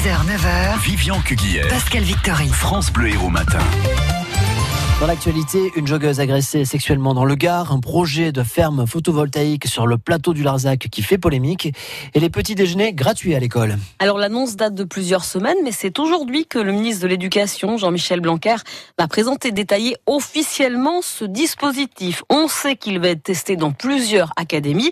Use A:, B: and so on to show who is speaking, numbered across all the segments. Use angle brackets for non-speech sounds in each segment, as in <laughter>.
A: 6h, 9h,
B: Vivian Cuguière,
A: Pascal Victory.
B: France Bleu Héros Matin.
C: Dans l'actualité, une joggeuse agressée sexuellement dans le Gard, un projet de ferme photovoltaïque sur le plateau du Larzac qui fait polémique, et les petits déjeuners gratuits à l'école.
D: Alors l'annonce date de plusieurs semaines, mais c'est aujourd'hui que le ministre de l'Éducation, Jean-Michel Blanquer, va présenter détailler officiellement ce dispositif. On sait qu'il va être testé dans plusieurs académies,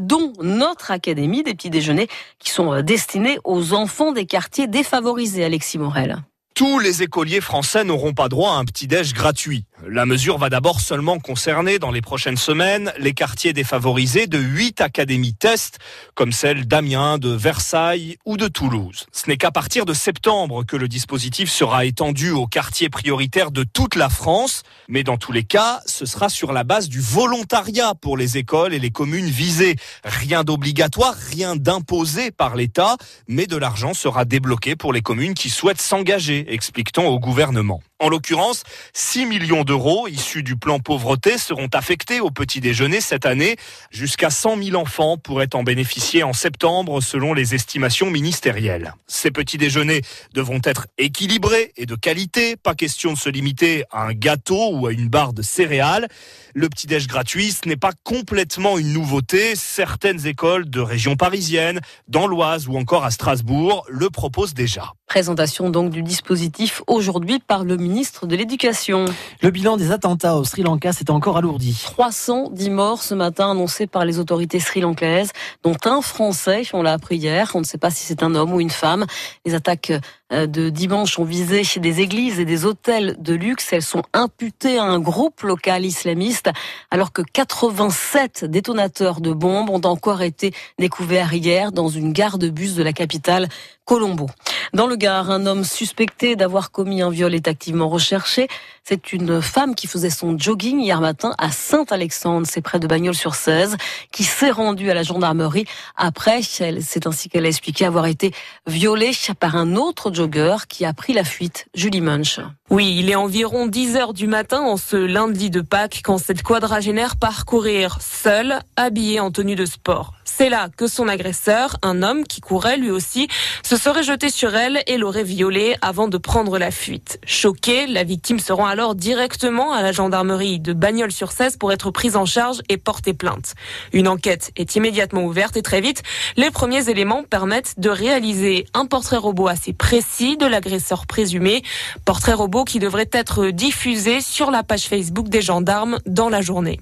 D: dont notre académie des petits déjeuners, qui sont destinés aux enfants des quartiers défavorisés, Alexis Morel.
E: Tous les écoliers français n'auront pas droit à un petit-déj gratuit. La mesure va d'abord seulement concerner, dans les prochaines semaines, les quartiers défavorisés de huit académies test, comme celles d'Amiens, de Versailles ou de Toulouse. Ce n'est qu'à partir de septembre que le dispositif sera étendu aux quartiers prioritaires de toute la France, mais dans tous les cas, ce sera sur la base du volontariat pour les écoles et les communes visées. Rien d'obligatoire, rien d'imposé par l'État, mais de l'argent sera débloqué pour les communes qui souhaitent s'engager explique-t-on au gouvernement. En l'occurrence, 6 millions d'euros issus du plan pauvreté seront affectés au petit déjeuner cette année. Jusqu'à 100 000 enfants pourraient en bénéficier en septembre selon les estimations ministérielles. Ces petits déjeuners devront être équilibrés et de qualité. Pas question de se limiter à un gâteau ou à une barre de céréales. Le petit déj gratuit, ce n'est pas complètement une nouveauté. Certaines écoles de région parisienne, dans l'Oise ou encore à Strasbourg le proposent déjà.
D: Présentation donc du dispositif aujourd'hui par le ministre de l'Éducation.
C: Le bilan des attentats au Sri Lanka s'est encore alourdi.
D: 310 morts ce matin annoncés par les autorités sri-lankaises, dont un Français, on l'a appris hier. On ne sait pas si c'est un homme ou une femme. Les attaques de dimanche ont visé des églises et des hôtels de luxe. Elles sont imputées à un groupe local islamiste, alors que 87 détonateurs de bombes ont encore été découverts hier dans une gare de bus de la capitale, Colombo. Dans le Gard, un homme suspecté d'avoir commis un viol est activement recherché. C'est une femme qui faisait son jogging hier matin à Saint-Alexandre, c'est près de Bagnols-sur-Cèze, qui s'est rendue à la gendarmerie après, c'est ainsi qu'elle a expliqué avoir été violée par un autre jogger qui a pris la fuite. Julie Munch.
F: Oui, il est environ 10 heures du matin en ce lundi de Pâques quand cette quadragénaire part courir seule, habillée en tenue de sport. C'est là que son agresseur, un homme qui courait lui aussi, se serait jeté sur elle et l'aurait violée avant de prendre la fuite. Choquée, la victime se rend alors directement à la gendarmerie de Bagnols-sur-Cèze pour être prise en charge et porter plainte. Une enquête est immédiatement ouverte et très vite, les premiers éléments permettent de réaliser un portrait robot assez précis de l'agresseur présumé, qui devrait être diffusé sur la page Facebook des gendarmes dans la journée.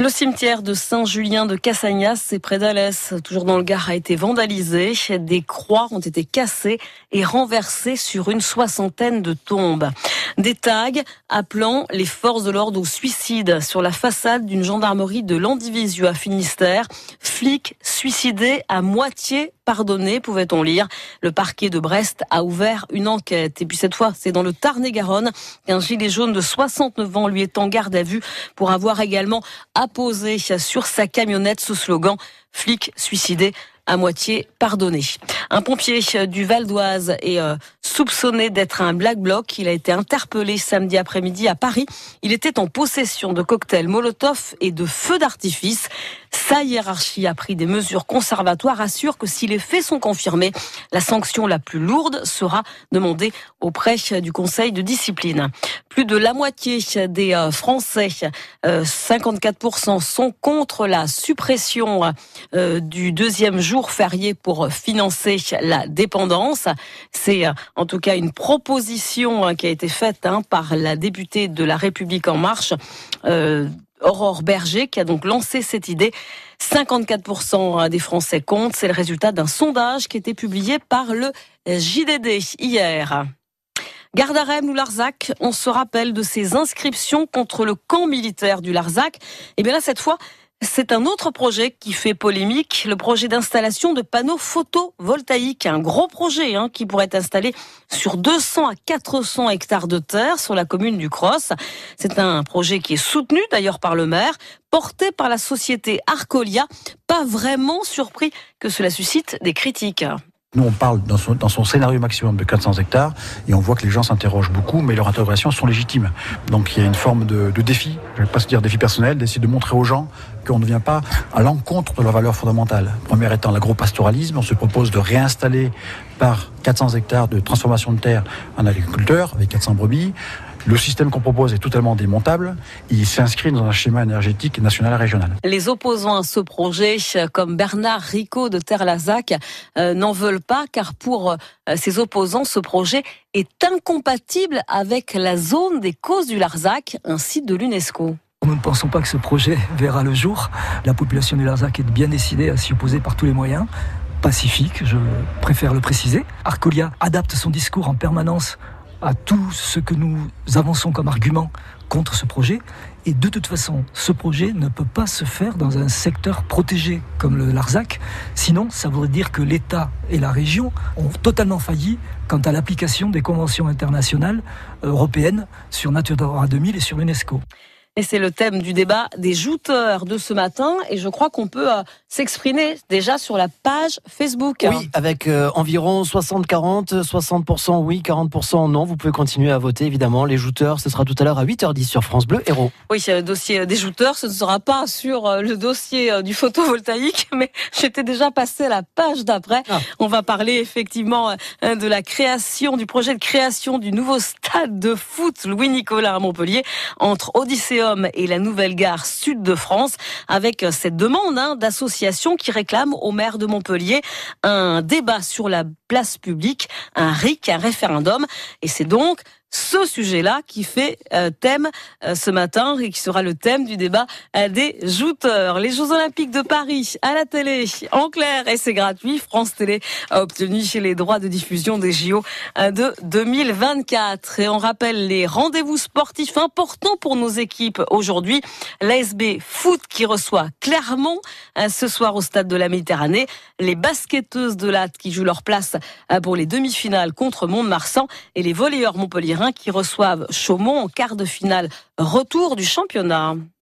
D: Le cimetière de Saint-Julien de Cassagnas, c'est près d'Alès, toujours dans le Gard, a été vandalisé. Des croix ont été cassées et renversées sur une soixantaine de tombes. Des tags appelant les forces de l'ordre au suicide sur la façade d'une gendarmerie de Landivisieux à Finistère. Flic suicidé à moitié pardonné, pouvait-on lire. Le parquet de Brest a ouvert une enquête. Et puis cette fois, c'est dans le Tarn-et-Garonne qu'un gilet jaune de 69 ans lui est en garde à vue pour avoir également apposé sur sa camionnette ce slogan Flic suicidé à moitié pardonné. Un pompier du Val d'Oise est euh, soupçonné d'être un black bloc. Il a été interpellé samedi après-midi à Paris. Il était en possession de cocktails Molotov et de feux d'artifice. Sa hiérarchie a pris des mesures conservatoires, assure que si les faits sont confirmés, la sanction la plus lourde sera demandée auprès du Conseil de discipline. Plus de la moitié des euh, Français, 54%, euh, sont contre la suppression du deuxième jour férié pour financer la dépendance. C'est en tout cas une proposition hein, qui a été faite hein, par la députée de La République en marche. Euh, Aurore Berger qui a donc lancé cette idée. 54% des Français comptent. C'est le résultat d'un sondage qui a été publié par le JDD hier. Gardarem ou Larzac, on se rappelle de ces inscriptions contre le camp militaire du Larzac. Et eh bien là, cette fois, c'est un autre projet qui fait polémique, le projet d'installation de panneaux photovoltaïques, un gros projet hein, qui pourrait être installé sur 200 à 400 hectares de terre sur la commune du Cross. C'est un projet qui est soutenu d'ailleurs par le maire, porté par la société Arcolia, pas vraiment surpris que cela suscite des critiques.
A: Nous, on parle dans son, scénario maximum de 400 hectares et on voit que les gens s'interrogent beaucoup, mais leurs interrogations sont légitimes. Donc il y a une forme de, de défi, je ne vais pas se dire défi personnel, d'essayer de montrer aux gens qu'on ne vient pas à l'encontre de leurs valeurs fondamentales. Première étant l'agropastoralisme, on se propose de réinstaller par 400 hectares de transformation de terre un agriculteur avec 400 brebis. Le système qu'on propose est totalement démontable. Il s'inscrit dans un schéma énergétique national et régional.
D: Les opposants à ce projet, comme Bernard Ricot de Terre-Lazac, euh, n'en veulent pas car pour euh, ces opposants, ce projet est incompatible avec la zone des causes du Larzac, un site de l'UNESCO.
B: Nous ne pensons pas que ce projet verra le jour. La population du Larzac est bien décidée à s'y opposer par tous les moyens pacifique, je préfère le préciser. Arcolia adapte son discours en permanence à tout ce que nous avançons comme argument contre ce projet. Et de toute façon, ce projet ne peut pas se faire dans un secteur protégé comme le Larzac. Sinon, ça voudrait dire que l'État et la région ont totalement failli quant à l'application des conventions internationales européennes sur Natura 2000 et sur l'UNESCO.
D: Et c'est le thème du débat des jouteurs de ce matin. Et je crois qu'on peut euh, s'exprimer déjà sur la page Facebook.
C: Oui, avec euh, environ 60-40, 60%, oui, 40% non. Vous pouvez continuer à voter, évidemment. Les jouteurs, ce sera tout à l'heure à 8h10 sur France Bleu Héros.
D: Oui, le dossier des jouteurs, ce ne sera pas sur euh, le dossier du photovoltaïque, <laughs> mais j'étais déjà passé à la page d'après. Ah. On va parler effectivement de la création, du projet de création du nouveau stade de foot Louis-Nicolas à Montpellier entre Odyssée et la nouvelle gare sud de France avec cette demande hein, d'associations qui réclament au maire de Montpellier un débat sur la place publique, un RIC, un référendum. Et c'est donc ce sujet-là qui fait euh, thème euh, ce matin et qui sera le thème du débat euh, des jouteurs. Les Jeux Olympiques de Paris à la télé, en clair, et c'est gratuit. France Télé a obtenu les droits de diffusion des JO de 2024. Et on rappelle les rendez-vous sportifs importants pour nos équipes aujourd'hui. L'ASB Foot qui reçoit Clermont ce soir au stade de la Méditerranée. Les basketteuses de l'AT qui jouent leur place pour les demi-finales contre Mont-de-Marsan et les volleyeurs Montpellier qui reçoivent Chaumont en quart de finale retour du championnat.